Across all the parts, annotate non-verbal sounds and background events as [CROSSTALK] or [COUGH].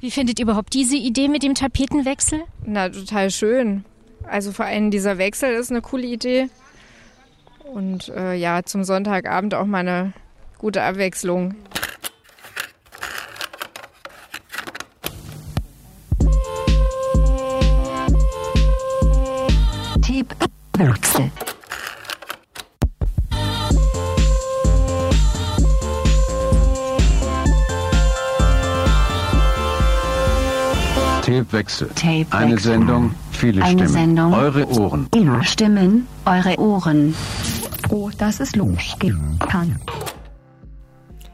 Wie findet ihr überhaupt diese Idee mit dem Tapetenwechsel? Na, total schön. Also vor allem dieser Wechsel ist eine coole Idee. Und äh, ja, zum Sonntagabend auch mal eine gute Abwechslung. Wechsel. Tapewechsel. Tapewechsel. Eine Sendung, viele Eine Stimmen. Sendung. Eure Ohren. Ihre Stimmen, eure Ohren. Oh, dass es losgehen kann.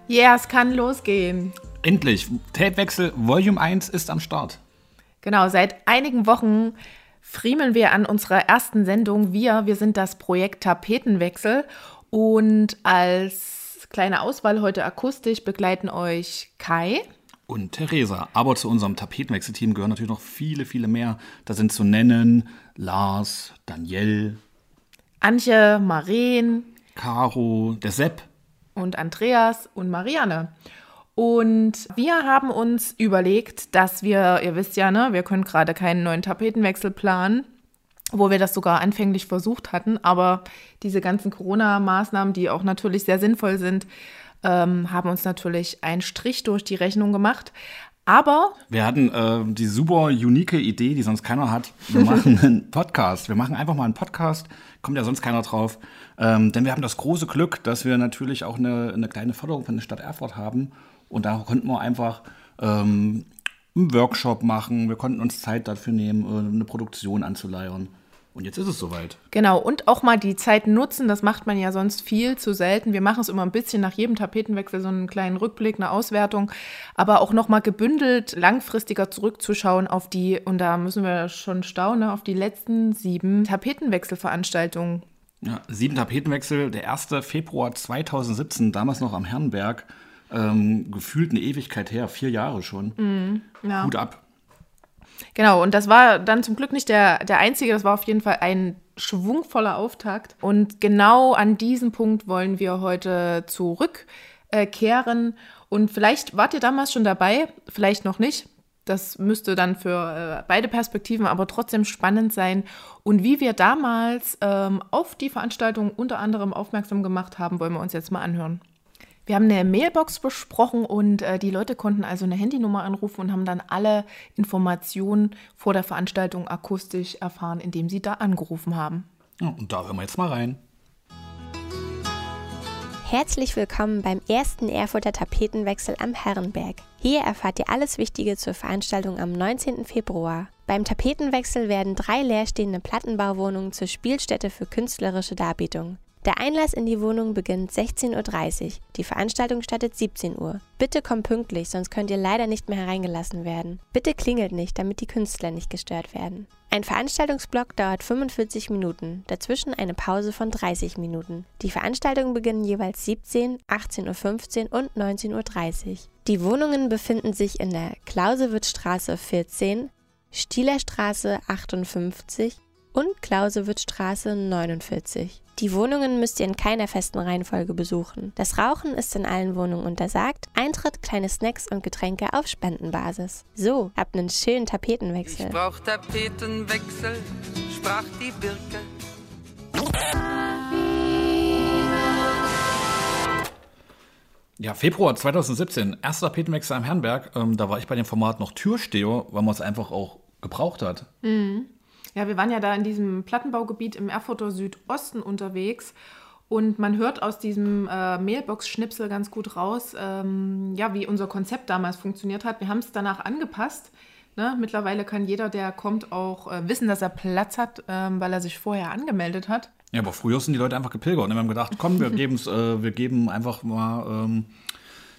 Ja, es kann losgehen. Endlich. Tapewechsel Volume 1 ist am Start. Genau, seit einigen Wochen friemeln wir an unserer ersten Sendung. Wir, wir sind das Projekt Tapetenwechsel und als kleine Auswahl heute akustisch begleiten euch Kai. Und Theresa. Aber zu unserem Tapetenwechselteam gehören natürlich noch viele, viele mehr. Da sind zu nennen Lars, Danielle, Antje, Maren Caro, der Sepp. und Andreas und Marianne. Und wir haben uns überlegt, dass wir, ihr wisst ja, ne, wir können gerade keinen neuen Tapetenwechsel planen, wo wir das sogar anfänglich versucht hatten, aber diese ganzen Corona-Maßnahmen, die auch natürlich sehr sinnvoll sind, ähm, haben uns natürlich einen Strich durch die Rechnung gemacht. Aber Wir hatten äh, die super unique Idee, die sonst keiner hat. Wir machen einen [LAUGHS] Podcast. Wir machen einfach mal einen Podcast. Kommt ja sonst keiner drauf. Ähm, denn wir haben das große Glück, dass wir natürlich auch eine, eine kleine Förderung von der Stadt Erfurt haben. Und da konnten wir einfach ähm, einen Workshop machen. Wir konnten uns Zeit dafür nehmen, äh, eine Produktion anzuleiern. Und jetzt ist es soweit. Genau, und auch mal die Zeit nutzen, das macht man ja sonst viel zu selten. Wir machen es immer ein bisschen nach jedem Tapetenwechsel, so einen kleinen Rückblick, eine Auswertung, aber auch nochmal gebündelt, langfristiger zurückzuschauen auf die, und da müssen wir schon staunen, auf die letzten sieben Tapetenwechselveranstaltungen. Ja, sieben Tapetenwechsel, der 1. Februar 2017, damals noch am Herrenberg. Ähm, gefühlt eine Ewigkeit her, vier Jahre schon. Ja. Hut ab. Genau, und das war dann zum Glück nicht der, der einzige, das war auf jeden Fall ein schwungvoller Auftakt. Und genau an diesem Punkt wollen wir heute zurückkehren. Und vielleicht wart ihr damals schon dabei, vielleicht noch nicht. Das müsste dann für äh, beide Perspektiven aber trotzdem spannend sein. Und wie wir damals ähm, auf die Veranstaltung unter anderem aufmerksam gemacht haben, wollen wir uns jetzt mal anhören. Wir haben eine Mailbox besprochen und äh, die Leute konnten also eine Handynummer anrufen und haben dann alle Informationen vor der Veranstaltung akustisch erfahren, indem sie da angerufen haben. Ja, und da hören wir jetzt mal rein. Herzlich willkommen beim ersten Erfurter Tapetenwechsel am Herrenberg. Hier erfahrt ihr alles Wichtige zur Veranstaltung am 19. Februar. Beim Tapetenwechsel werden drei leerstehende Plattenbauwohnungen zur Spielstätte für künstlerische Darbietungen. Der Einlass in die Wohnung beginnt 16.30 Uhr. Die Veranstaltung startet 17 Uhr. Bitte kommt pünktlich, sonst könnt ihr leider nicht mehr hereingelassen werden. Bitte klingelt nicht, damit die Künstler nicht gestört werden. Ein Veranstaltungsblock dauert 45 Minuten, dazwischen eine Pause von 30 Minuten. Die Veranstaltungen beginnen jeweils 17, 18.15 Uhr und 19.30 Uhr. Die Wohnungen befinden sich in der Clausewitzstraße 14, Stielerstraße 58 und Clausewitzstraße 49. Die Wohnungen müsst ihr in keiner festen Reihenfolge besuchen. Das Rauchen ist in allen Wohnungen untersagt. Eintritt, kleine Snacks und Getränke auf Spendenbasis. So, habt einen schönen Tapetenwechsel. Ich brauch Tapetenwechsel, sprach die Birke. Ja, Februar 2017, erster Tapetenwechsel am Herrenberg. Ähm, da war ich bei dem Format noch Türsteher, weil man es einfach auch gebraucht hat. Ja, wir waren ja da in diesem Plattenbaugebiet im Erfurter Südosten unterwegs und man hört aus diesem äh, Mailbox-Schnipsel ganz gut raus, ähm, ja, wie unser Konzept damals funktioniert hat. Wir haben es danach angepasst. Ne? Mittlerweile kann jeder, der kommt, auch äh, wissen, dass er Platz hat, ähm, weil er sich vorher angemeldet hat. Ja, aber früher sind die Leute einfach gepilgert. Und wir haben gedacht, komm, wir, [LAUGHS] geben's, äh, wir geben einfach mal ähm,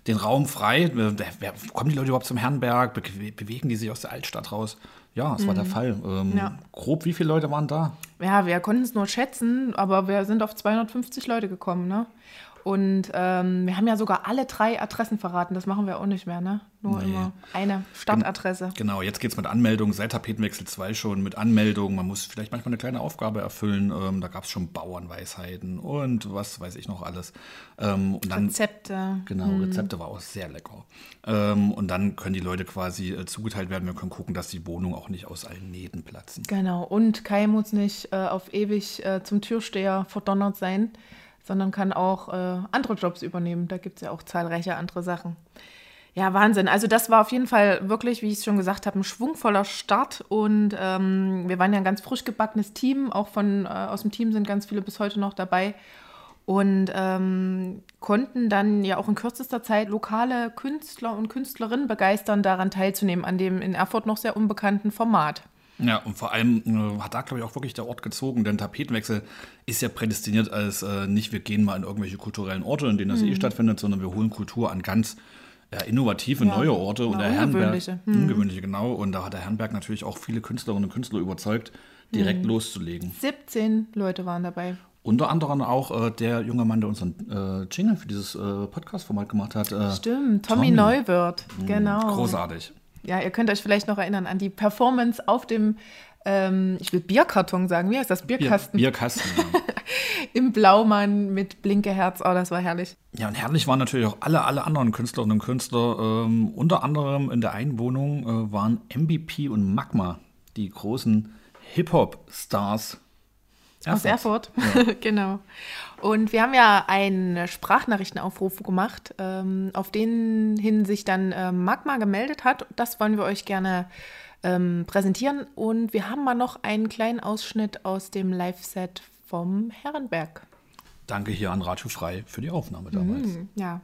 den Raum frei. Wer, kommen die Leute überhaupt zum Herrenberg? Be bewegen die sich aus der Altstadt raus? Ja, das war der Fall. Ähm, Ja. Grob, wie viele Leute waren da? Ja, wir konnten es nur schätzen, aber wir sind auf 250 Leute gekommen, ne? Und ähm, wir haben ja sogar alle drei Adressen verraten. Das machen wir auch nicht mehr, ne? Nur Nee. immer eine Stadtadresse. Genau, jetzt geht's mit Anmeldung, seit Tapetenwechsel 2 schon mit Anmeldung. Man muss vielleicht manchmal eine kleine Aufgabe erfüllen. Ähm, da gab's schon Bauernweisheiten und was weiß ich noch alles. Ähm, und dann, Rezepte. Genau, Rezepte war auch sehr lecker. Ähm, und dann können die Leute quasi äh, zugeteilt werden. Wir können gucken, dass die Wohnungen auch nicht aus allen Nähten platzen. Genau. Und Kai muss nicht äh, auf ewig äh, zum Türsteher verdonnert sein, sondern kann auch äh, andere Jobs übernehmen. Da gibt es ja auch zahlreiche andere Sachen. Ja, Wahnsinn. Also das war auf jeden Fall wirklich, wie ich es schon gesagt habe, ein schwungvoller Start. Und ähm, wir waren ja ein ganz frisch gebackenes Team. Auch von äh, aus dem Team sind ganz viele bis heute noch dabei. Und ähm, konnten dann ja auch in kürzester Zeit lokale Künstler und Künstlerinnen begeistern, daran teilzunehmen, an dem in Erfurt noch sehr unbekannten Format. Ja, und vor allem äh, hat da, glaube ich, auch wirklich der Ort gezogen, denn Tapetenwechsel ist ja prädestiniert als äh, nicht, wir gehen mal in irgendwelche kulturellen Orte, in denen das eh stattfindet, sondern wir holen Kultur an ganz äh, innovative Ja, neue Orte. Und der Herrenberg, ungewöhnliche. Hm. ungewöhnliche, genau. Und da hat der Herrenberg natürlich auch viele Künstlerinnen und Künstler überzeugt, direkt loszulegen. 17 Leute waren dabei. Unter anderem auch äh, der junge Mann, der unseren äh, Jingle für dieses äh, Podcast-Format gemacht hat. Äh, Stimmt, Tommy, Tommy. Neuwirth, genau. Großartig. Ja, ihr könnt euch vielleicht noch erinnern an die Performance auf dem, ähm, ich will Bierkarton sagen, wie heißt das? Bier, Bierkasten Bierkasten. ja. [LAUGHS] im Blaumann mit Blinkeherz. Oh, das war herrlich. Ja, und herrlich waren natürlich auch alle, alle anderen Künstlerinnen und Künstler. Ähm, unter anderem in der Einwohnung äh, waren MVP und Magma, die großen Hip-Hop-Stars. Aus Erfurt, [LAUGHS] genau. Und wir haben ja einen Sprachnachrichtenaufruf gemacht, ähm, auf den hin sich dann ähm, Magma gemeldet hat. Das wollen wir euch gerne ähm, präsentieren. Und wir haben mal noch einen kleinen Ausschnitt aus dem Live-Set vom Herrenberg. Danke hier an Radio Frei für die Aufnahme damals. Ja,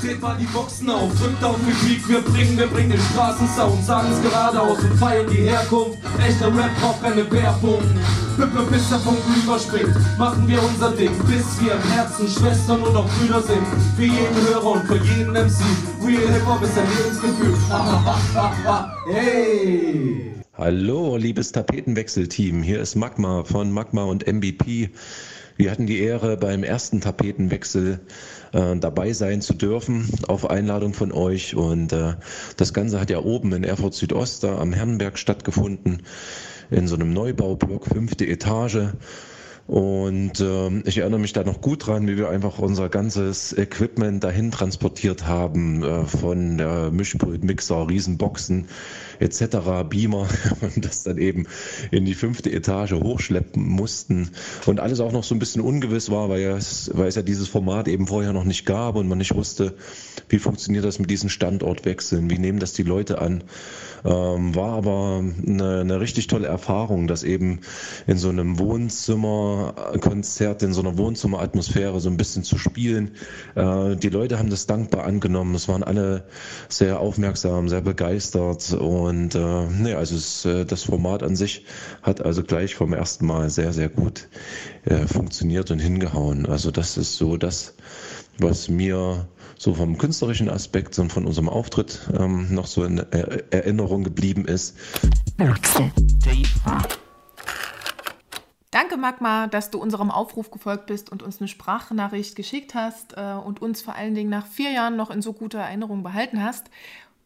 Dreht mal die Boxen auf, drückt auf Repeat, wir bringen, wir bringen den Straßensound, sagen es geradeaus und feiern die Herkunft. Echter Rap braucht keine Werbung. Bis der Funken überspringt, machen wir unser Ding, bis wir im Herzen Schwestern und auch Brüder sind. Für jeden Hörer und für jeden MC. Real Hip-Hop ist ein Lebensgefühl. hey! Hallo, liebes Tapetenwechselteam. Hier ist Magma von Magma und MVP. Wir hatten die Ehre, beim ersten Tapetenwechsel äh, dabei sein zu dürfen, auf Einladung von euch. Und äh, das Ganze hat ja oben in Erfurt Südost, da am Herrenberg stattgefunden, in so einem Neubaublock, fünfte Etage. Und ähm, ich erinnere mich da noch gut dran, wie wir einfach unser ganzes Equipment dahin transportiert haben, äh, von äh, Mischpult, Mixer, Riesenboxen etc., Beamer [LAUGHS] und das dann eben in die fünfte Etage hochschleppen mussten. Und alles auch noch so ein bisschen ungewiss war, weil, ja es, weil es ja dieses Format eben vorher noch nicht gab und man nicht wusste, wie funktioniert das mit diesen Standortwechseln, wie nehmen das die Leute an. Ähm, war aber eine, eine richtig tolle Erfahrung, das eben in so einem Wohnzimmerkonzert, in so einer Wohnzimmeratmosphäre so ein bisschen zu spielen. Äh, die Leute haben das dankbar angenommen. Es waren alle sehr aufmerksam, sehr begeistert und äh, nee, also es, äh, das Format an sich hat also gleich vom ersten Mal sehr, sehr gut äh, funktioniert und hingehauen. Also das ist so das, was mir so vom künstlerischen Aspekt und von unserem Auftritt ähm, noch so in Er- Erinnerung geblieben ist. Wechsel. Danke, Magma, dass du unserem Aufruf gefolgt bist und uns eine Sprachnachricht geschickt hast äh, und uns vor allen Dingen nach vier Jahren noch in so guter Erinnerung behalten hast.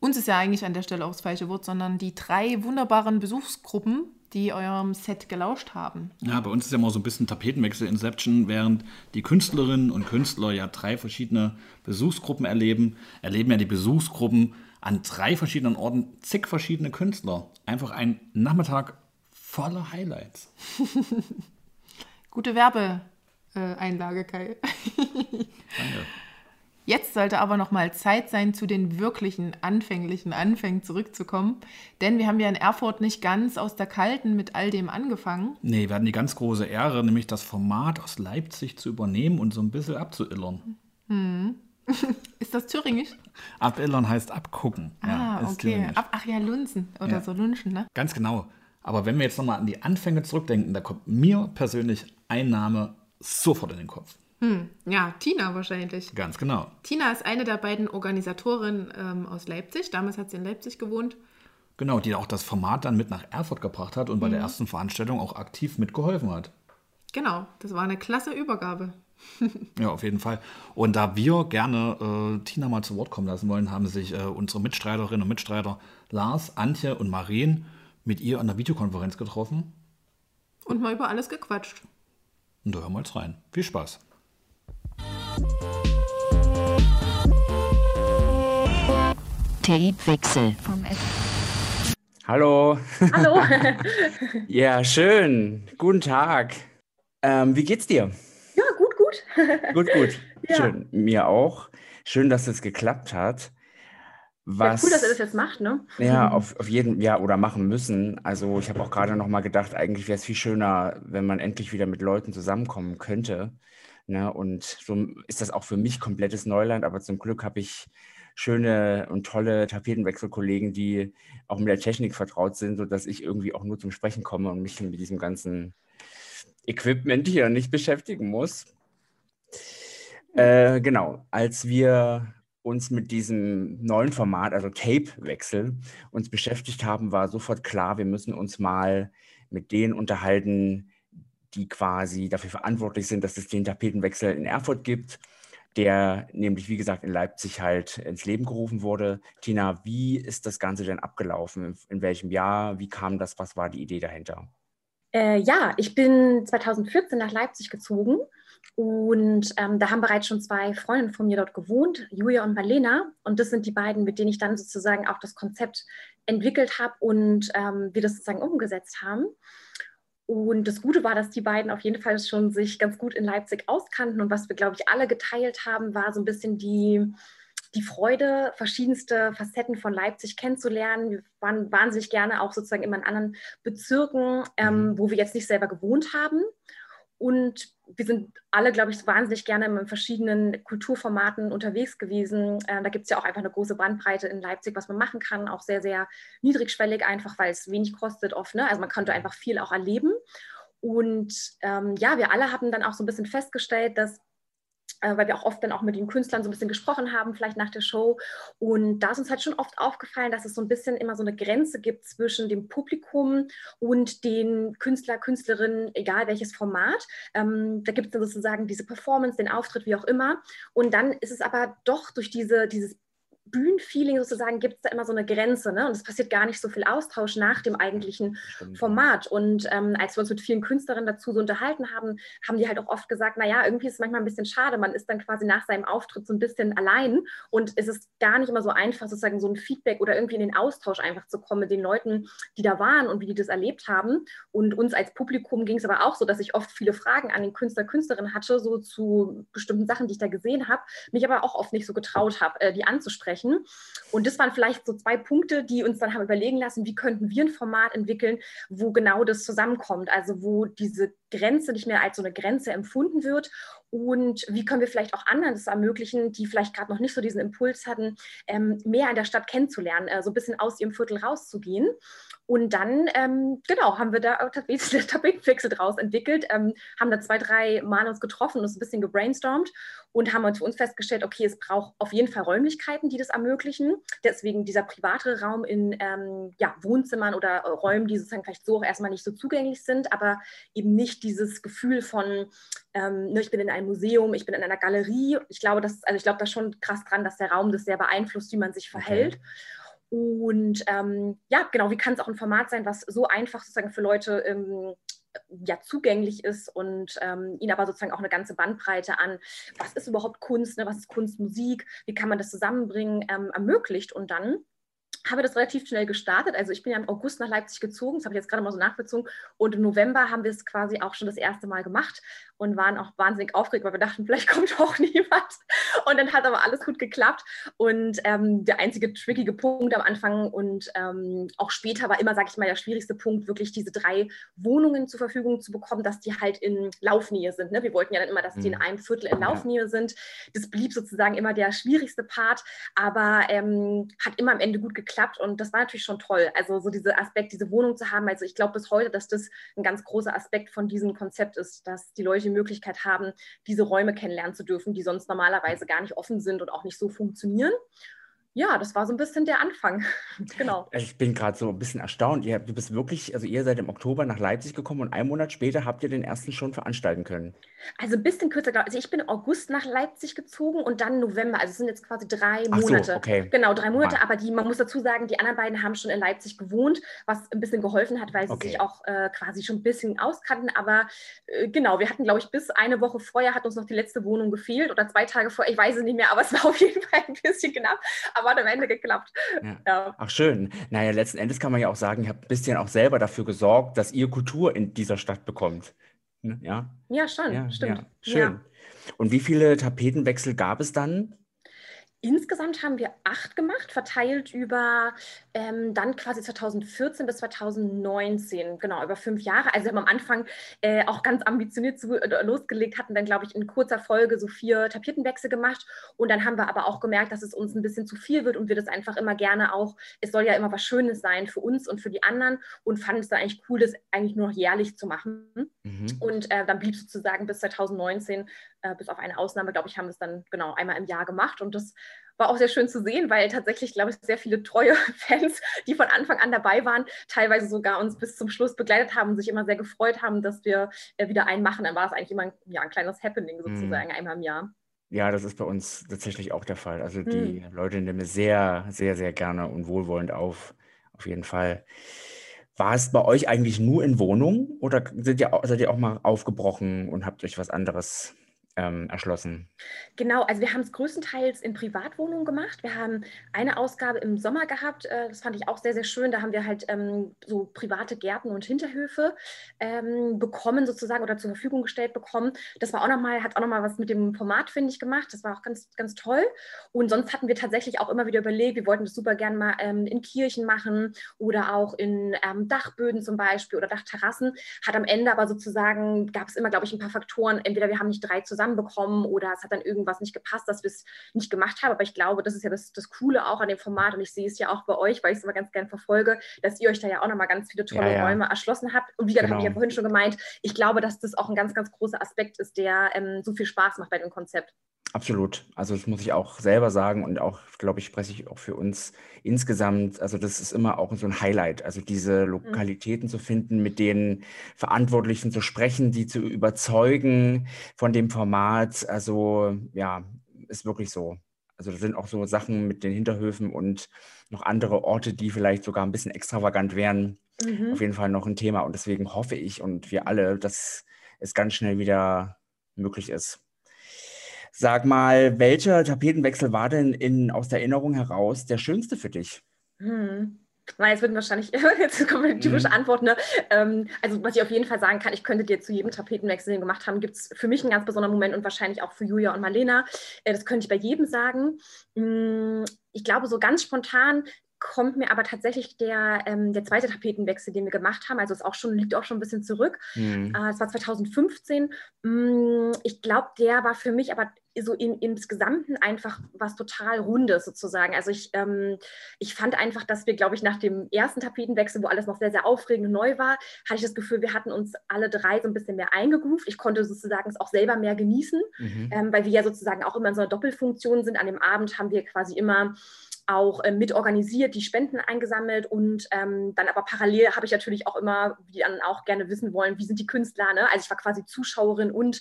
Uns ist ja eigentlich an der Stelle auch das falsche Wort, sondern die drei wunderbaren Besuchsgruppen, die eurem Set gelauscht haben. Ja, bei uns ist ja mal so ein bisschen Tapetenwechsel Inception, während die Künstlerinnen und Künstler ja drei verschiedene Besuchsgruppen erleben, erleben ja die Besuchsgruppen an drei verschiedenen Orten zig verschiedene Künstler. Einfach ein Nachmittag voller Highlights. [LAUGHS] Gute Werbeeinlage, Kai. Danke. Jetzt sollte aber noch mal Zeit sein, zu den wirklichen anfänglichen Anfängen zurückzukommen. Denn wir haben ja in Erfurt nicht ganz aus der Kalten mit all dem angefangen. Nee, wir hatten die ganz große Ehre, nämlich das Format aus Leipzig zu übernehmen und so ein bisschen abzuillern. [LAUGHS] Ist das Thüringisch? Abillern heißt abgucken. ah, ist okay. Ab, ach ja, Lunzen oder Ja. so Lunchen, ne? Ganz genau. Aber wenn wir jetzt nochmal an die Anfänge zurückdenken, da kommt mir persönlich ein Name sofort in den Kopf. Ja, Tina wahrscheinlich. Ganz genau. Tina ist eine der beiden Organisatorinnen ähm, aus Leipzig. Damals hat sie in Leipzig gewohnt. Genau, die auch das Format dann mit nach Erfurt gebracht hat und bei der ersten Veranstaltung auch aktiv mitgeholfen hat. Genau, das war eine klasse Übergabe. [LAUGHS] ja, auf jeden Fall. Und da wir gerne äh, Tina mal zu Wort kommen lassen wollen, haben sich äh, unsere Mitstreiterinnen und Mitstreiter Lars, Antje und Maren mit ihr an der Videokonferenz getroffen. Und mal über alles gequatscht. Und da hören wir jetzt rein. Viel Spaß. Tapewechsel vom S Hallo. Hallo. [LAUGHS] ja, schön. Guten Tag. Ähm, wie geht's dir? Ja, gut, gut. gut, gut. [LAUGHS] Ja. Schön. Mir auch. Schön, dass es geklappt hat. Was, ja, cool, dass er das jetzt macht, ne? Ja, [LAUGHS] auf, auf jeden, ja, oder machen müssen. Also ich habe auch gerade noch mal gedacht, eigentlich wäre es viel schöner, wenn man endlich wieder mit Leuten zusammenkommen könnte. Ne? Und so ist das auch für mich komplettes Neuland, aber zum Glück habe ich schöne und tolle Tapetenwechselkollegen, die auch mit der Technik vertraut sind, sodass ich irgendwie auch nur zum Sprechen komme und mich mit diesem ganzen Equipment hier nicht beschäftigen muss. Äh, genau, als wir uns mit diesem neuen Format, also Tape-Wechsel, uns beschäftigt haben, war sofort klar, wir müssen uns mal mit denen unterhalten, die quasi dafür verantwortlich sind, dass es den Tapetenwechsel in Erfurt gibt, der nämlich, wie gesagt, in Leipzig halt ins Leben gerufen wurde. Tina, wie ist das Ganze denn abgelaufen? In welchem Jahr? Wie kam das? Was war die Idee dahinter? Äh, ja, ich bin 2014 nach Leipzig gezogen und ähm, da haben bereits schon zwei Freundinnen von mir dort gewohnt, Julia und Marlena. Und das sind die beiden, mit denen ich dann sozusagen auch das Konzept entwickelt habe und ähm, wir das sozusagen umgesetzt haben. Und das Gute war, dass die beiden auf jeden Fall schon sich ganz gut in Leipzig auskannten. Und was wir, glaube ich, alle geteilt haben, war so ein bisschen die, die Freude, verschiedenste Facetten von Leipzig kennenzulernen. Wir waren wahnsinnig gerne auch sozusagen immer in anderen Bezirken, ähm, mhm. wo wir jetzt nicht selber gewohnt haben. Und wir sind alle, glaube ich, wahnsinnig gerne in verschiedenen Kulturformaten unterwegs gewesen. Äh, da gibt es ja auch einfach eine große Bandbreite in Leipzig, was man machen kann. Auch sehr, sehr niedrigschwellig, einfach weil es wenig kostet oft. Ne? Also man konnte einfach viel auch erleben. Und ähm, ja, wir alle haben dann auch so ein bisschen festgestellt, dass äh, weil wir auch oft dann auch mit den Künstlern so ein bisschen gesprochen haben, vielleicht nach der Show. Und da ist uns halt schon oft aufgefallen, dass es so ein bisschen immer so eine Grenze gibt zwischen dem Publikum und den Künstler, Künstlerinnen, egal welches Format. Ähm, da gibt es dann sozusagen diese Performance, den Auftritt, wie auch immer. Und dann ist es aber doch durch diese, dieses Bühnenfeeling sozusagen gibt es da immer so eine Grenze. Ne? Und es passiert gar nicht so viel Austausch nach dem eigentlichen Format. Und ähm, als wir uns mit vielen Künstlerinnen dazu so unterhalten haben, haben die halt auch oft gesagt, naja, irgendwie ist es manchmal ein bisschen schade. Man ist dann quasi nach seinem Auftritt so ein bisschen allein und es ist gar nicht immer so einfach, sozusagen so ein Feedback oder irgendwie in den Austausch einfach zu kommen mit den Leuten, die da waren und wie die das erlebt haben. Und uns als Publikum ging es aber auch so, dass ich oft viele Fragen an den Künstler, Künstlerinnen hatte, so zu bestimmten Sachen, die ich da gesehen habe, mich aber auch oft nicht so getraut habe, äh, die anzusprechen sprechen. Und das waren vielleicht so zwei Punkte, die uns dann haben überlegen lassen, wie könnten wir ein Format entwickeln, wo genau das zusammenkommt. Also wo diese Grenze nicht mehr als so eine Grenze empfunden wird und wie können wir vielleicht auch anderen das ermöglichen, die vielleicht gerade noch nicht so diesen Impuls hatten, ähm, mehr in der Stadt kennenzulernen, äh, so ein bisschen aus ihrem Viertel rauszugehen. Und dann, ähm, genau, haben wir da tatsächlich [LAUGHS] Tapetenwechsel draus entwickelt, ähm, haben da zwei, drei Mal uns getroffen und uns ein bisschen gebrainstormt und haben uns für uns festgestellt, okay, es braucht auf jeden Fall Räumlichkeiten, die das ermöglichen. Deswegen dieser private Raum in ähm, ja, Wohnzimmern oder Räumen, die sozusagen vielleicht so auch erstmal nicht so zugänglich sind, aber eben nicht dieses Gefühl von, ähm, ne, ich bin in einem Museum, ich bin in einer Galerie. Ich glaube, das, also ich glaube da schon krass dran, dass der Raum das sehr beeinflusst, wie man sich verhält. Okay. Und ähm, ja, genau, wie kann es auch ein Format sein, was so einfach sozusagen für Leute ähm, ja, zugänglich ist und ähm, ihnen aber sozusagen auch eine ganze Bandbreite an, was ist überhaupt Kunst, ne, was ist Kunst, Musik, wie kann man das zusammenbringen, ähm, ermöglicht. Und dann habe das relativ schnell gestartet. Also ich bin ja im August nach Leipzig gezogen, das habe ich jetzt gerade mal so nachbezogen. Und im November haben wir es quasi auch schon das erste Mal gemacht und waren auch wahnsinnig aufgeregt, weil wir dachten, vielleicht kommt [LAUGHS] auch niemand. Und dann hat aber alles gut geklappt. Und ähm, der einzige trickige Punkt am Anfang und ähm, auch später war immer, sage ich mal, der schwierigste Punkt, wirklich diese drei Wohnungen zur Verfügung zu bekommen, dass die halt in Laufnähe sind. Ne? Wir wollten ja dann immer, dass die in mhm. einem Viertel in Laufnähe sind. Das blieb sozusagen immer der schwierigste Part, aber ähm, hat immer am Ende gut geklappt geklappt und das war natürlich schon toll. Also so dieser Aspekt, diese Wohnung zu haben. Also ich glaube bis heute, dass das ein ganz großer Aspekt von diesem Konzept ist, dass die Leute die Möglichkeit haben, diese Räume kennenlernen zu dürfen, die sonst normalerweise gar nicht offen sind und auch nicht so funktionieren. Ja, das war so ein bisschen der Anfang. [LAUGHS] genau. Ich bin gerade so ein bisschen erstaunt. Ihr, du bist wirklich, also ihr seid im Oktober nach Leipzig gekommen und einen Monat später habt ihr den ersten schon veranstalten können. Also ein bisschen kürzer, also ich bin August nach Leipzig gezogen und dann November. Also es sind jetzt quasi drei Ach so, Monate. okay. Genau, drei Monate, Ah. aber die, man muss dazu sagen, die anderen beiden haben schon in Leipzig gewohnt, was ein bisschen geholfen hat, weil sie Okay. sich auch äh, quasi schon ein bisschen auskannten. Aber äh, genau, wir hatten, glaube ich, bis eine Woche vorher hat uns noch die letzte Wohnung gefehlt oder zwei Tage vorher, ich weiß es nicht mehr, aber es war auf jeden [LAUGHS] Fall ein bisschen knapp, aber hat am Ende geklappt. Ja. Ja. Ach schön. Naja, letzten Endes kann man ja auch sagen, ihr habt ein bisschen auch selber dafür gesorgt, dass ihr Kultur in dieser Stadt bekommt. Ne? Ja, Ja, schon, ja, stimmt. Schön. Und wie viele Tapetenwechsel gab es dann? Insgesamt haben wir acht gemacht, verteilt über ähm, dann quasi 2014 bis 2019, genau, über fünf Jahre. Also wir haben am Anfang äh, auch ganz ambitioniert zu, äh, losgelegt, hatten dann, glaube ich, in kurzer Folge so vier Tapiertenwechsel gemacht. Und dann haben wir aber auch gemerkt, dass es uns ein bisschen zu viel wird und wir das einfach immer gerne auch, es soll ja immer was Schönes sein für uns und für die anderen und fanden es dann eigentlich cool, das eigentlich nur noch jährlich zu machen. Mhm. Und äh, dann blieb sozusagen bis 2019, äh, bis auf eine Ausnahme, glaube ich, haben wir es dann genau einmal im Jahr gemacht. Und das war auch sehr schön zu sehen, weil tatsächlich, glaube ich, sehr viele treue [LAUGHS] Fans, die von Anfang an dabei waren, teilweise sogar uns bis zum Schluss begleitet haben und sich immer sehr gefreut haben, dass wir äh, wieder einen machen. Dann war es eigentlich immer ein, ja, ein kleines Happening sozusagen, einmal im Jahr. Ja, das ist bei uns tatsächlich auch der Fall. Also die Leute nehmen es sehr, sehr, sehr gerne und wohlwollend auf. Auf jeden Fall. War es bei euch eigentlich nur in Wohnungen oder seid ihr, seid ihr auch mal aufgebrochen und habt euch was anderes ähm, erschlossen? Genau, also wir haben es größtenteils in Privatwohnungen gemacht. Wir haben eine Ausgabe im Sommer gehabt, äh, das fand ich auch sehr, sehr schön. Da haben wir halt ähm, so private Gärten und Hinterhöfe ähm, bekommen, sozusagen, oder zur Verfügung gestellt bekommen. Das war auch nochmal, hat auch nochmal was mit dem Format, finde ich, gemacht. Das war auch ganz, ganz toll. Und sonst hatten wir tatsächlich auch immer wieder überlegt, wir wollten das super gerne mal ähm, in Kirchen machen oder auch in ähm, Dachböden zum Beispiel oder Dachterrassen. Hat am Ende aber sozusagen, gab es immer, glaube ich, ein paar Faktoren. Entweder wir haben nicht drei zusammenbekommen oder es hat dann irgendwas nicht gepasst, dass wir es nicht gemacht haben. Aber ich glaube, das ist ja das, das Coole auch an dem Format und ich sehe es ja auch bei euch, weil ich es immer ganz gern verfolge, dass ihr euch da ja auch nochmal ganz viele tolle Ja, ja. Räume erschlossen habt. Und wie gesagt, habe ich ja Genau. vorhin schon gemeint, ich glaube, dass das auch ein ganz, ganz großer Aspekt ist, der ähm, so viel Spaß macht bei dem Konzept. Absolut. Also das muss ich auch selber sagen und auch, glaube ich, spreche ich auch für uns insgesamt. Also das ist immer auch so ein Highlight. Also diese Lokalitäten zu finden, mit den Verantwortlichen zu sprechen, die zu überzeugen von dem Format. Also ja, ist wirklich so. Also das sind auch so Sachen mit den Hinterhöfen und noch andere Orte, die vielleicht sogar ein bisschen extravagant wären. Mhm. Auf jeden Fall noch ein Thema. Und deswegen hoffe ich und wir alle, dass es ganz schnell wieder möglich ist. Sag mal, welcher Tapetenwechsel war denn in, aus der Erinnerung heraus der schönste für dich? Hm. Na, jetzt würden wahrscheinlich, [LAUGHS] jetzt kommt die typische Mhm. Antwort, ne? Ähm, also was ich auf jeden Fall sagen kann, ich könnte dir zu jedem Tapetenwechsel, den wir gemacht haben, gibt es für mich einen ganz besonderen Moment und wahrscheinlich auch für Julia und Marlena. Äh, das könnte ich bei jedem sagen. Hm, Ich glaube, so ganz spontan kommt mir aber tatsächlich der, ähm, der zweite Tapetenwechsel, den wir gemacht haben. Also es auch schon, liegt auch schon ein bisschen zurück. Hm. Äh, Es war 2015. Mm, Ich glaube, der war für mich aber so in, insgesamten einfach was total Rundes sozusagen. Also ich, ähm, ich fand einfach, dass wir, glaube ich, nach dem ersten Tapetenwechsel, wo alles noch sehr, sehr aufregend und neu war, hatte ich das Gefühl, wir hatten uns alle drei so ein bisschen mehr eingegroovt. Ich konnte sozusagen es auch selber mehr genießen, Mhm. ähm, weil wir ja sozusagen auch immer in so einer Doppelfunktion sind. An dem Abend haben wir quasi immer auch äh, mit organisiert, die Spenden eingesammelt und ähm, dann aber parallel habe ich natürlich auch immer, wie die anderen auch gerne wissen wollen, wie sind die Künstler, ne? Also ich war quasi Zuschauerin und,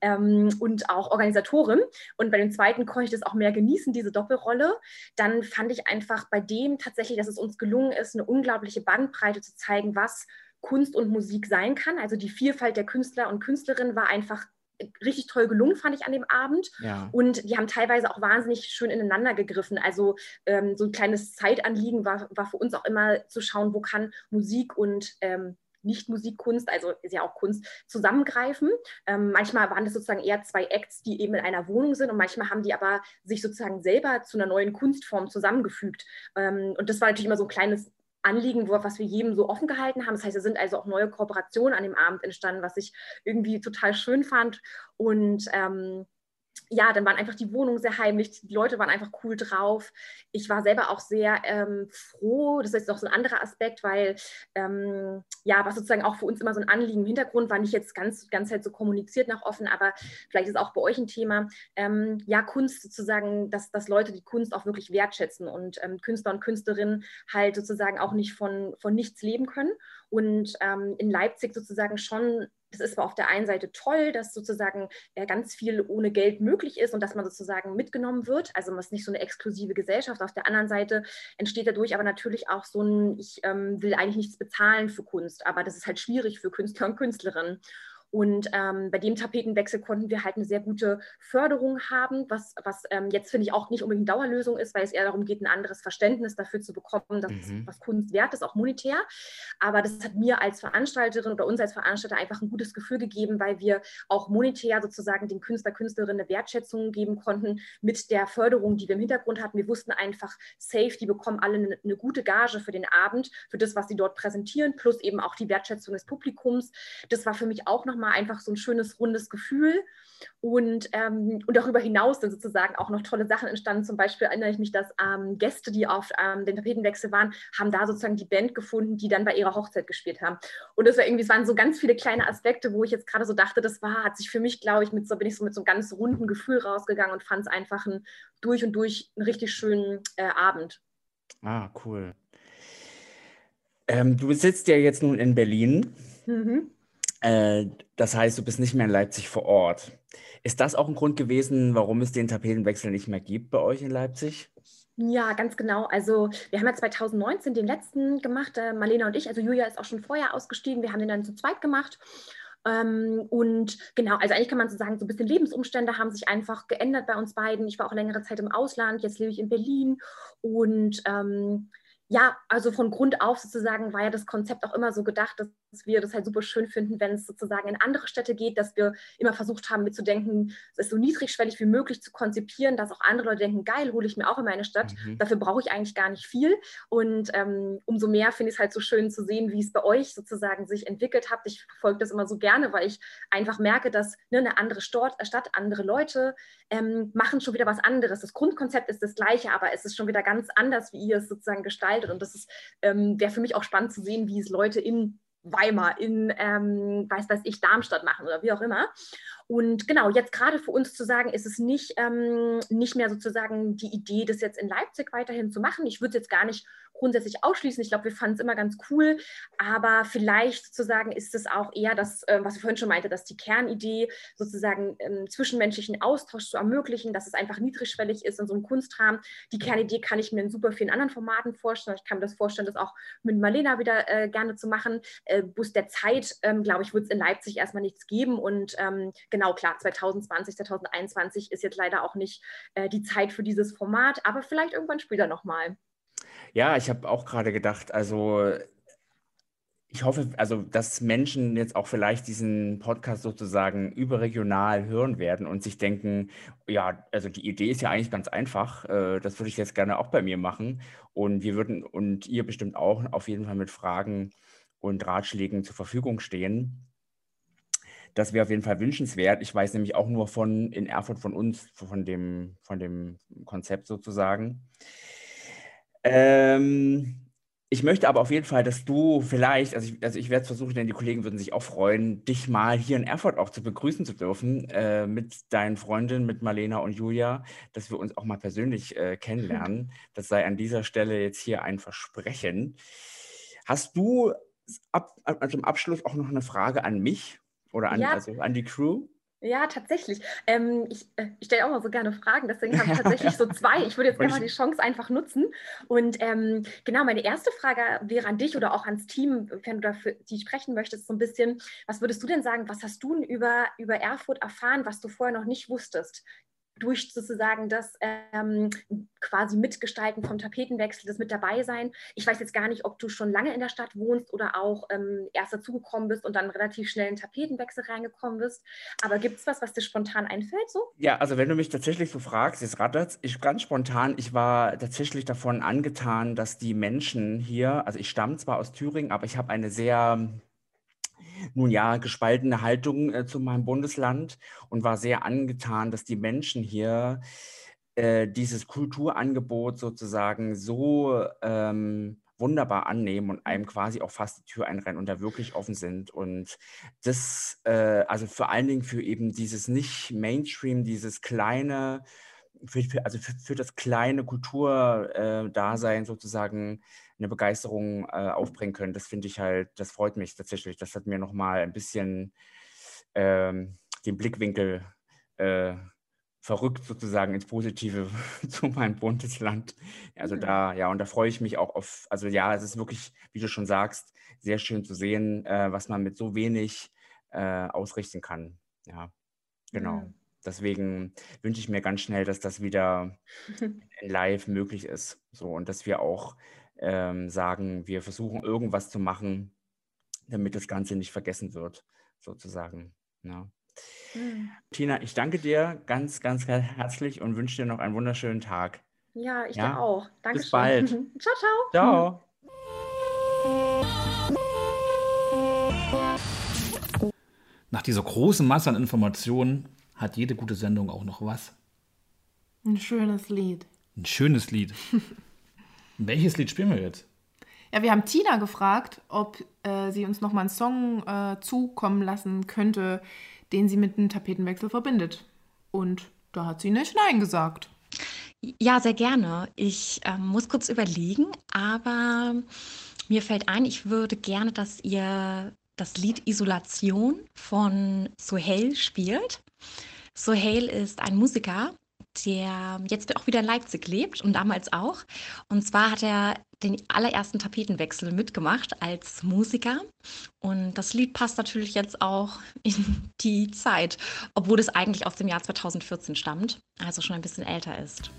ähm, und auch Organisatorin und bei dem zweiten konnte ich das auch mehr genießen, diese Doppelrolle. Dann fand ich einfach bei dem tatsächlich, dass es uns gelungen ist, eine unglaubliche Bandbreite zu zeigen, was Kunst und Musik sein kann. Also die Vielfalt der Künstler und Künstlerinnen war einfach richtig toll gelungen, fand ich an dem Abend. Ja. Und die haben teilweise auch wahnsinnig schön ineinander gegriffen. Also ähm, so ein kleines Zeitanliegen war, war für uns auch immer zu schauen, wo kann Musik und ähm, nicht Musikkunst, also ist ja auch Kunst, zusammengreifen. Ähm, manchmal waren das sozusagen eher zwei Acts, die eben in einer Wohnung sind und manchmal haben die aber sich sozusagen selber zu einer neuen Kunstform zusammengefügt. Ähm, und das war natürlich immer so ein kleines Anliegen, was wir jedem so offen gehalten haben. Das heißt, es sind also auch neue Kooperationen an dem Abend entstanden, was ich irgendwie total schön fand. Und ähm, ja, dann waren einfach die Wohnungen sehr heimlich, die Leute waren einfach cool drauf. Ich war selber auch sehr ähm, froh, das ist auch so ein anderer Aspekt, weil ähm, ja, was sozusagen auch für uns immer so ein Anliegen im Hintergrund war, nicht jetzt ganz, ganz halt so kommuniziert nach offen, aber vielleicht ist auch bei euch ein Thema, ähm, ja, Kunst sozusagen, dass, dass Leute die Kunst auch wirklich wertschätzen und ähm, Künstler und Künstlerinnen halt sozusagen auch nicht von, von nichts leben können. Und ähm, in Leipzig sozusagen schon das ist auf der einen Seite toll, dass sozusagen ganz viel ohne Geld möglich ist und dass man sozusagen mitgenommen wird. Also man ist nicht so eine exklusive Gesellschaft. Auf der anderen Seite entsteht dadurch aber natürlich auch so ein, ich ähm, will eigentlich nichts bezahlen für Kunst, aber das ist halt schwierig für Künstler und Künstlerinnen. Und ähm, bei dem Tapetenwechsel konnten wir halt eine sehr gute Förderung haben, was, was ähm, jetzt finde ich auch nicht unbedingt Dauerlösung ist, weil es eher darum geht, ein anderes Verständnis dafür zu bekommen, dass mhm. was Kunst wert ist, auch monetär. Aber das hat mir als Veranstalterin oder uns als Veranstalter einfach ein gutes Gefühl gegeben, weil wir auch monetär sozusagen den Künstler, Künstlerinnen eine Wertschätzung geben konnten mit der Förderung, die wir im Hintergrund hatten. Wir wussten einfach, safe, die bekommen alle eine, eine gute Gage für den Abend, für das, was sie dort präsentieren, plus eben auch die Wertschätzung des Publikums. Das war für mich auch nochmal einfach so ein schönes, rundes Gefühl. Und, ähm, und darüber hinaus sind sozusagen auch noch tolle Sachen entstanden. Zum Beispiel erinnere ich mich, dass ähm, Gäste, die auf ähm, den Tapetenwechsel waren, haben da sozusagen die Band gefunden, die dann bei ihrer Hochzeit gespielt haben. Und das war irgendwie, es waren so ganz viele kleine Aspekte, wo ich jetzt gerade so dachte, das war, hat sich für mich, glaube ich, mit so bin ich so mit so einem ganz runden Gefühl rausgegangen und fand es einfach ein, durch und durch einen richtig schönen äh, Abend. Ah, cool. Ähm, du sitzt ja jetzt nun in Berlin. Mhm. Äh, das heißt, du bist nicht mehr in Leipzig vor Ort. Ist das auch ein Grund gewesen, warum es den Tapetenwechsel nicht mehr gibt bei euch in Leipzig? Ja, ganz genau. Also wir haben ja 2019 den letzten gemacht, äh, Marlena und ich. Also Julia ist auch schon vorher ausgestiegen. Wir haben den dann zu zweit gemacht. Ähm, und genau, also eigentlich kann man so sagen, so ein bisschen Lebensumstände haben sich einfach geändert bei uns beiden. Ich war auch längere Zeit im Ausland, jetzt lebe ich in Berlin und ähm, ja, also von Grund auf sozusagen war ja das Konzept auch immer so gedacht, dass wir das halt super schön finden, wenn es sozusagen in andere Städte geht, dass wir immer versucht haben mitzudenken, es so niedrigschwellig wie möglich zu konzipieren, dass auch andere Leute denken, geil, hole ich mir auch in meine Stadt. Mhm. Dafür brauche ich eigentlich gar nicht viel. Und ähm, umso mehr finde ich es halt so schön zu sehen, wie es bei euch sozusagen sich entwickelt hat. Ich verfolge das immer so gerne, weil ich einfach merke, dass ne, eine andere Stadt, Stadt andere Leute ähm, machen schon wieder was anderes. Das Grundkonzept ist das gleiche, aber es ist schon wieder ganz anders, wie ihr es sozusagen gestaltet. Und das ähm, wäre für mich auch spannend zu sehen, wie es Leute in Weimar, in, ähm, weiß weiß ich, Darmstadt machen oder wie auch immer. Und genau, jetzt gerade für uns zu sagen, ist es nicht, ähm, nicht mehr sozusagen die Idee, das jetzt in Leipzig weiterhin zu machen. Ich würde es jetzt gar nicht grundsätzlich ausschließen. Ich glaube, wir fanden es immer ganz cool, aber vielleicht sozusagen ist es auch eher das, äh, was ich vorhin schon meinte, dass die Kernidee sozusagen ähm, zwischenmenschlichen Austausch zu ermöglichen, dass es einfach niedrigschwellig ist in so einem Kunstrahmen. Die Kernidee kann ich mir in super vielen anderen Formaten vorstellen. Ich kann mir das vorstellen, das auch mit Marlena wieder äh, gerne zu machen. Äh, Bus der Zeit, ähm, glaube ich, wird es in Leipzig erstmal nichts geben und ähm, genau klar, 2020, 2021 ist jetzt leider auch nicht äh, die Zeit für dieses Format, aber vielleicht irgendwann später nochmal. Ja, ich habe auch gerade gedacht, also ich hoffe, also dass Menschen jetzt auch vielleicht diesen Podcast sozusagen überregional hören werden und sich denken, ja, also die Idee ist ja eigentlich ganz einfach. Äh, das würde ich jetzt gerne auch bei mir machen. Und wir würden und ihr bestimmt auch auf jeden Fall mit Fragen und Ratschlägen zur Verfügung stehen. Das wäre auf jeden Fall wünschenswert. Ich weiß nämlich auch nur von in Erfurt von uns, von dem, von dem Konzept sozusagen. Ähm, ich möchte aber auf jeden Fall, dass du vielleicht, also ich, also ich werde es versuchen, denn die Kollegen würden sich auch freuen, dich mal hier in Erfurt auch zu begrüßen zu dürfen, äh, mit deinen Freundinnen, mit Marlena und Julia, dass wir uns auch mal persönlich äh, kennenlernen. [LAUGHS] Das sei an dieser Stelle jetzt hier ein Versprechen. Hast du ab, ab, zum Abschluss auch noch eine Frage an mich oder an, ja. also an die Crew? Ja, tatsächlich. Ähm, ich, äh, ich stelle auch mal so gerne Fragen, deswegen habe ich [LAUGHS] tatsächlich so zwei. Ich würde jetzt gerne mal die Chance einfach nutzen. Und ähm, genau, meine erste Frage wäre an dich oder auch ans Team, wenn du dafür die sprechen möchtest, so ein bisschen, was würdest du denn sagen, was hast du über, über Erfurt erfahren, was du vorher noch nicht wusstest? Durch sozusagen das ähm, quasi Mitgestalten vom Tapetenwechsel, das mit dabei sein. Ich weiß jetzt gar nicht, ob du schon lange in der Stadt wohnst oder auch ähm, erst dazugekommen bist und dann relativ schnell in Tapetenwechsel reingekommen bist. Aber gibt es was, was dir spontan einfällt so? Ja, also wenn du mich tatsächlich so fragst, jetzt gerade ich ganz spontan, ich war tatsächlich davon angetan, dass die Menschen hier, also ich stamme zwar aus Thüringen, aber ich habe eine sehr nun ja, gespaltene Haltung äh, zu meinem Bundesland und war sehr angetan, dass die Menschen hier äh, dieses Kulturangebot sozusagen so ähm, wunderbar annehmen und einem quasi auch fast die Tür einrennen und da wirklich offen sind. Und das, äh, also vor allen Dingen für eben dieses nicht Mainstream, dieses kleine, für, für, also für, für, das kleine Kulturdasein sozusagen eine Begeisterung äh, aufbringen können. Das finde ich halt, das freut mich tatsächlich. Das hat mir nochmal ein bisschen ähm, den Blickwinkel äh, verrückt sozusagen ins Positive [LAUGHS] zu meinem Bundesland. Also da, ja, und da freue ich mich auch auf, also ja, es ist wirklich, wie du schon sagst, sehr schön zu sehen, äh, was man mit so wenig äh, ausrichten kann. Ja, genau. Mhm. Deswegen wünsche ich mir ganz schnell, dass das wieder [LAUGHS] live möglich ist. So, und dass wir auch ähm, sagen, wir versuchen irgendwas zu machen, damit das Ganze nicht vergessen wird, sozusagen. Ja. Mhm. Tina, ich danke dir ganz, ganz herzlich und wünsche dir noch einen wunderschönen Tag. Ja, ich ja? dir auch. Danke. Bis bald. [LAUGHS] ciao, ciao. Ciao. Nach dieser großen Masse an Informationen hat jede gute Sendung auch noch was. Ein schönes Lied. Ein schönes Lied. [LAUGHS] Welches Lied spielen wir jetzt? Ja, wir haben Tina gefragt, ob äh, sie uns noch mal einen Song äh, zukommen lassen könnte, den sie mit einem Tapetenwechsel verbindet. Und da hat sie nicht Nein gesagt. Ja, sehr gerne. Ich äh, muss kurz überlegen, aber mir fällt ein, ich würde gerne, dass ihr das Lied Isolation von Sohail spielt. Sohail ist ein Musiker, der jetzt auch wieder in Leipzig lebt und damals auch. Und zwar hat er den allerersten Tapetenwechsel mitgemacht als Musiker. Und das Lied passt natürlich jetzt auch in die Zeit, obwohl es eigentlich aus dem Jahr 2014 stammt, also schon ein bisschen älter ist.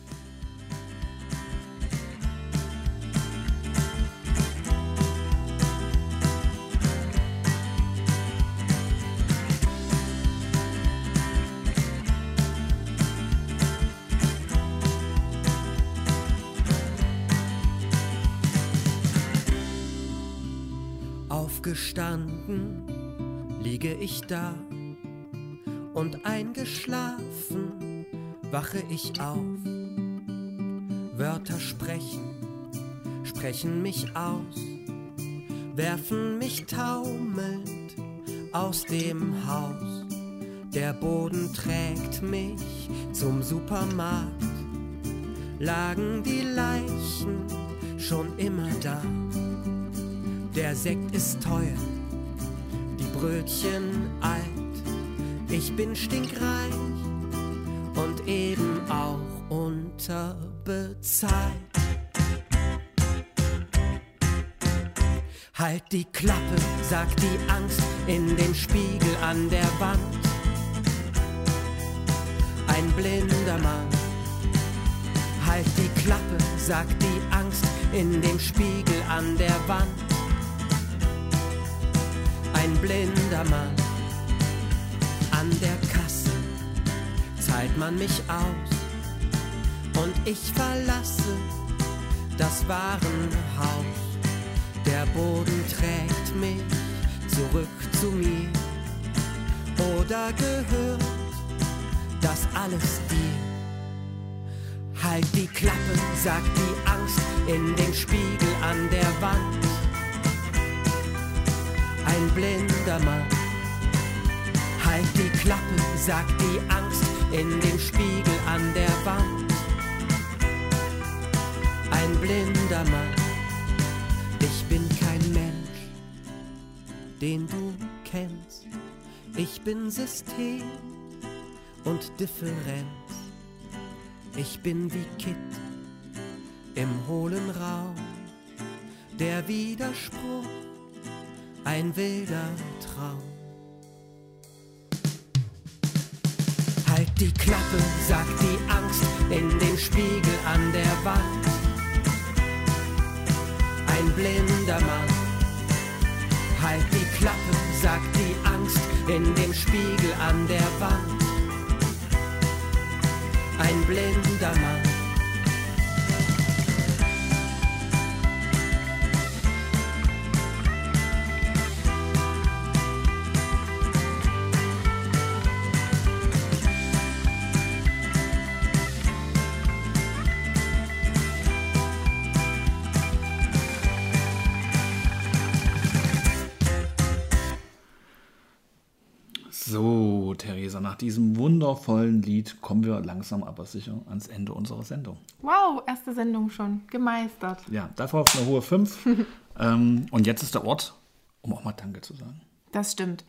Aufgestanden liege ich da und eingeschlafen wache ich auf. Wörter sprechen, sprechen mich aus, werfen mich taumelnd aus dem Haus. Der Boden trägt mich zum Supermarkt, lagen die Leichen schon immer da. Der Sekt ist teuer, die Brötchen alt. Ich bin stinkreich und eben auch unterbezahlt. Halt die Klappe, sagt die Angst in dem Spiegel an der Wand. Ein blinder Mann. Halt die Klappe, sagt die Angst in dem Spiegel an der Wand ein blinder Mann. An der Kasse zahlt man mich aus und ich verlasse das Warenhaus. Der Boden trägt mich zurück zu mir. Oder gehört das alles dir? Halt die Klappe, sagt die Angst in den Spiegel an der Wand ein blinder Mann. Halt die Klappe, sagt die Angst in dem Spiegel an der Wand. Ein blinder Mann, ich bin kein Mensch, den du kennst. Ich bin System und Differenz. Ich bin wie Kit im hohlen Raum. Der Widerspruch ein wilder Traum. Halt die Klappe, sagt die Angst in dem Spiegel an der Wand. Ein blinder Mann. Halt die Klappe, sagt die Angst in dem Spiegel an der Wand. Ein blinder Mann. Theresa, nach diesem wundervollen Lied kommen wir langsam aber sicher ans Ende unserer Sendung. Wow, erste Sendung schon. Gemeistert. Ja, dafür auf eine hohe 5. [LAUGHS] ähm, und jetzt ist der Ort, um auch mal Danke zu sagen. Das stimmt.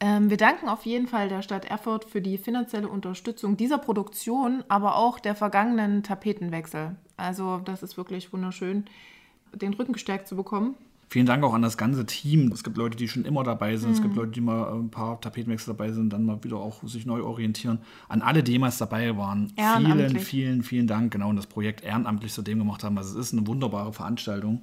Ähm, wir danken auf jeden Fall der Stadt Erfurt für die finanzielle Unterstützung dieser Produktion, aber auch der vergangenen Tapetenwechsel. Also das ist wirklich wunderschön, den Rücken gestärkt zu bekommen. Vielen Dank auch an das ganze Team. Es gibt Leute, die schon immer dabei sind. Mhm. Es gibt Leute, die mal ein paar Tapetenwechsel dabei sind, dann mal wieder auch sich neu orientieren. An alle, die jemals dabei waren. Vielen, vielen, vielen Dank. Genau, und das Projekt ehrenamtlich zu dem gemacht haben. Also es ist eine wunderbare Veranstaltung.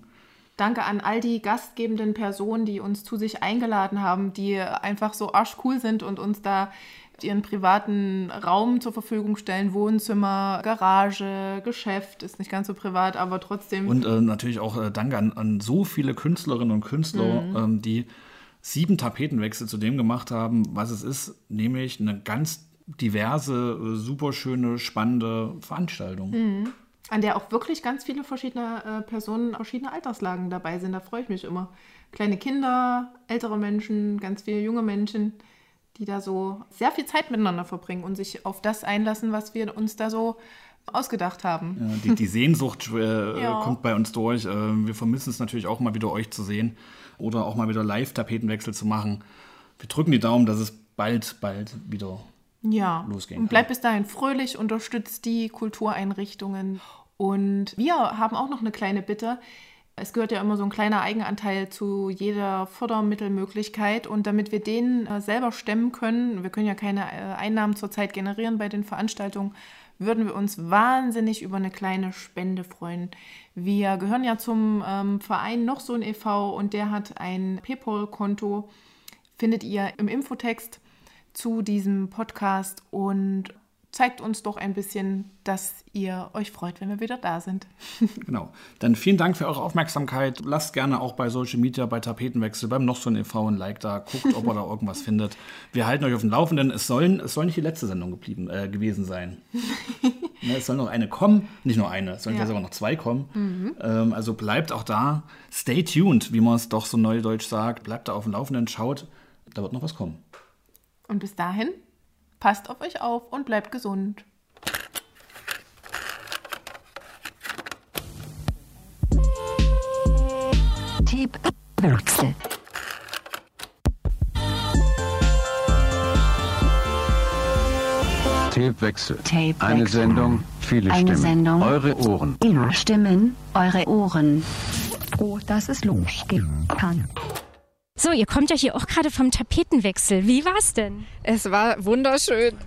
Danke an all die gastgebenden Personen, die uns zu sich eingeladen haben, die einfach so arschcool sind und uns da ihren privaten Raum zur Verfügung stellen. Wohnzimmer, Garage, Geschäft, ist nicht ganz so privat, aber trotzdem. Und äh, natürlich auch äh, Danke an, an so viele Künstlerinnen und Künstler, Mhm. ähm, die sieben Tapetenwechsel zu dem gemacht haben, was es ist, nämlich eine ganz diverse, äh, super schöne, spannende Veranstaltung. Mhm. An der auch wirklich ganz viele verschiedene äh, Personen, verschiedene Alterslagen dabei sind. Da freue ich mich immer. Kleine Kinder, ältere Menschen, ganz viele junge Menschen, die da so sehr viel Zeit miteinander verbringen und sich auf das einlassen, was wir uns da so ausgedacht haben. Ja, die, die Sehnsucht äh, [LAUGHS] Ja. kommt bei uns durch. Äh, wir vermissen es natürlich auch mal wieder, euch zu sehen oder auch mal wieder Live-Tapetenwechsel zu machen. Wir drücken die Daumen, dass es bald, bald wieder Ja, losgehen und bleibt bis dahin fröhlich, unterstützt die Kultureinrichtungen. Und wir haben auch noch eine kleine Bitte. Es gehört ja immer so ein kleiner Eigenanteil zu jeder Fördermittelmöglichkeit. Und damit wir den äh, selber stemmen können, wir können ja keine äh, Einnahmen zurzeit generieren bei den Veranstaltungen, würden wir uns wahnsinnig über eine kleine Spende freuen. Wir gehören ja zum ähm, Verein noch so ein e.V. und der hat ein PayPal-Konto, findet ihr im Infotext zu diesem Podcast und zeigt uns doch ein bisschen, dass ihr euch freut, wenn wir wieder da sind. [LAUGHS] Genau. Dann vielen Dank für eure Aufmerksamkeit. Lasst gerne auch bei Social Media, bei Tapetenwechsel, beim noch so ein e.V. ein Like da. Guckt, ob ihr da irgendwas findet. Wir halten euch auf dem Laufenden. Es, sollen, es soll nicht die letzte Sendung geblieben, äh, gewesen sein. [LAUGHS] ne, es soll noch eine kommen. Nicht nur eine, es sollen Ja. sogar noch zwei kommen. Mhm. Ähm, also bleibt auch da. Stay tuned, wie man es doch so neudeutsch sagt. Bleibt da auf dem Laufenden. Schaut, da wird noch was kommen. Und bis dahin, passt auf euch auf und bleibt gesund. Tapewechsel. Tapewechsel. Tapewechsel. Eine Sendung, viele Eine Stimmen. Sendung. Eure Ohren. Ihre Stimmen, eure Ohren. Oh, dass es losgehen kann. So, ihr kommt ja hier auch gerade vom Tapetenwechsel. Wie war's denn? Es war wunderschön.